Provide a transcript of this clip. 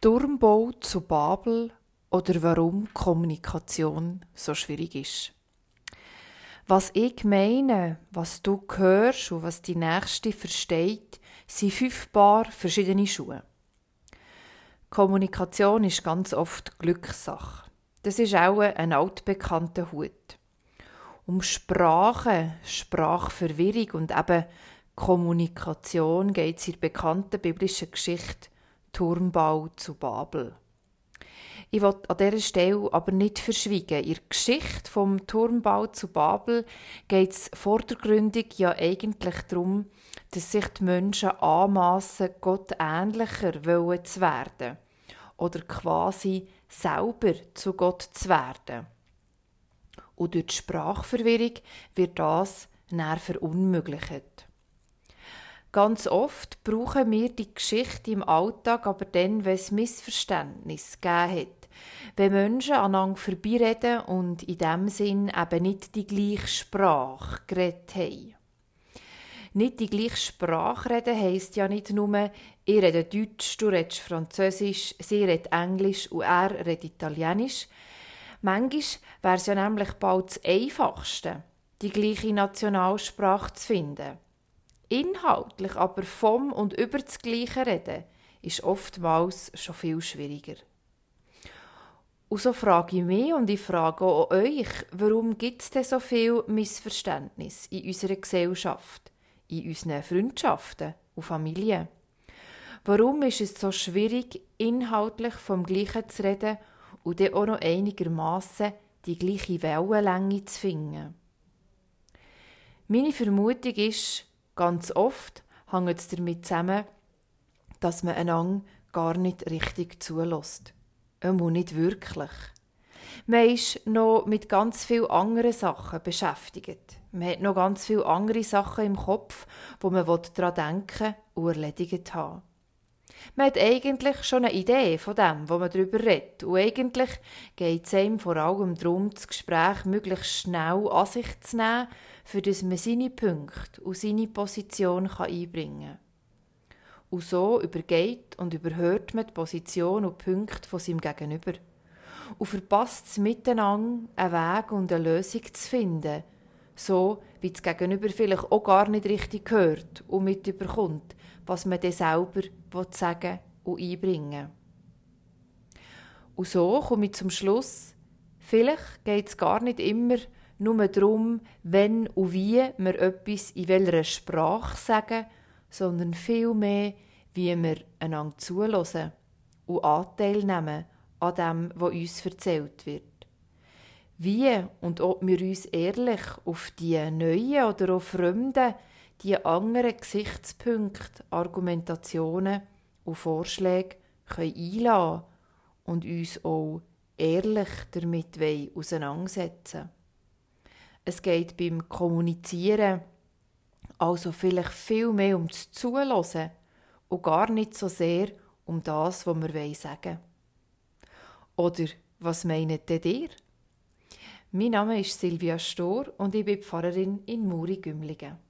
Turmbau zu Babel oder warum Kommunikation so schwierig ist. Was ich meine, was du hörst und was die Nächste versteht, sind fünf Paar verschiedene Schuhe. Kommunikation ist ganz oft Glückssache. Das ist auch ein altbekannter Hut. Um Sprache, Sprachverwirrung und eben Kommunikation geht es in der bekannten biblischen Geschichte Turmbau zu Babel. Ich will an dieser Stelle aber nicht verschwiegen. In der Geschichte vom Turmbau zu Babel geht es vordergründig ja eigentlich darum, dass sich die Menschen anmassen, Gott ähnlicher zu werden oder quasi selber zu Gott zu werden. Und durch die Sprachverwirrung wird das näher verunmöglicht. Ganz oft brauchen wir die Geschichte im Alltag aber dann, wenn es Missverständnis gegeben hat. Wenn Menschen aneinander vorbeireden und in dem Sinn eben nicht die gleiche Sprache geredet haben. Nicht die gleiche Sprache reden heisst ja nicht nur, ich rede Deutsch, du redest Französisch, sie redet Englisch und er redet Italienisch. Manchmal wäre es ja nämlich bald das Einfachste, die gleiche Nationalsprache zu finden. Inhaltlich aber vom und über das Gleiche reden, ist oftmals schon viel schwieriger. Und so frage ich mich und ich frage auch euch, warum gibt es denn so viel Missverständnis in unserer Gesellschaft, in unseren Freundschaften und Familien? Warum ist es so schwierig, inhaltlich vom Gleichen zu reden und dann auch noch einigermaßen die gleiche Wellenlänge zu finden? Meine Vermutung ist, Ganz oft hängt es damit zusammen, dass man einander gar nicht richtig zulässt. Einmal nicht wirklich. Man ist noch mit ganz vielen anderen Sachen beschäftigt. Man hat noch ganz viele andere Sachen im Kopf, wo man daran denken und erledigt haben Man hat eigentlich schon eine Idee von dem, wo man darüber redet. Und eigentlich geht es einem vor allem darum, das Gespräch möglichst schnell an sich zu nehmen für das man seine Punkte und seine Position einbringen kann. Und so übergeht und überhört man die Position und Punkte von seinem Gegenüber. Und verpasst es miteinander, einen Weg und eine Lösung zu finden, so wie das Gegenüber vielleicht auch gar nicht richtig hört und mitbekommt, was man dann selber sagen und einbringen Und so komme ich zum Schluss, vielleicht geht es gar nicht immer nur darum, wenn und wie wir etwas in welcher Sprache sagen, sondern vielmehr, wie wir einander zulassen und Anteil nehmen an dem, was uns erzählt wird. Wie und ob wir uns ehrlich auf die neuen oder auch fremden, die anderen Gesichtspunkte, Argumentationen und Vorschläge können einladen und uns auch ehrlich damit auseinandersetzen es geht beim Kommunizieren also vielleicht viel mehr um das Zuhören und gar nicht so sehr um das, was wir sagen wollen. Oder was meint ihr? Mein Name ist Silvia Stor und ich bin Pfarrerin in Muri-Gümligen.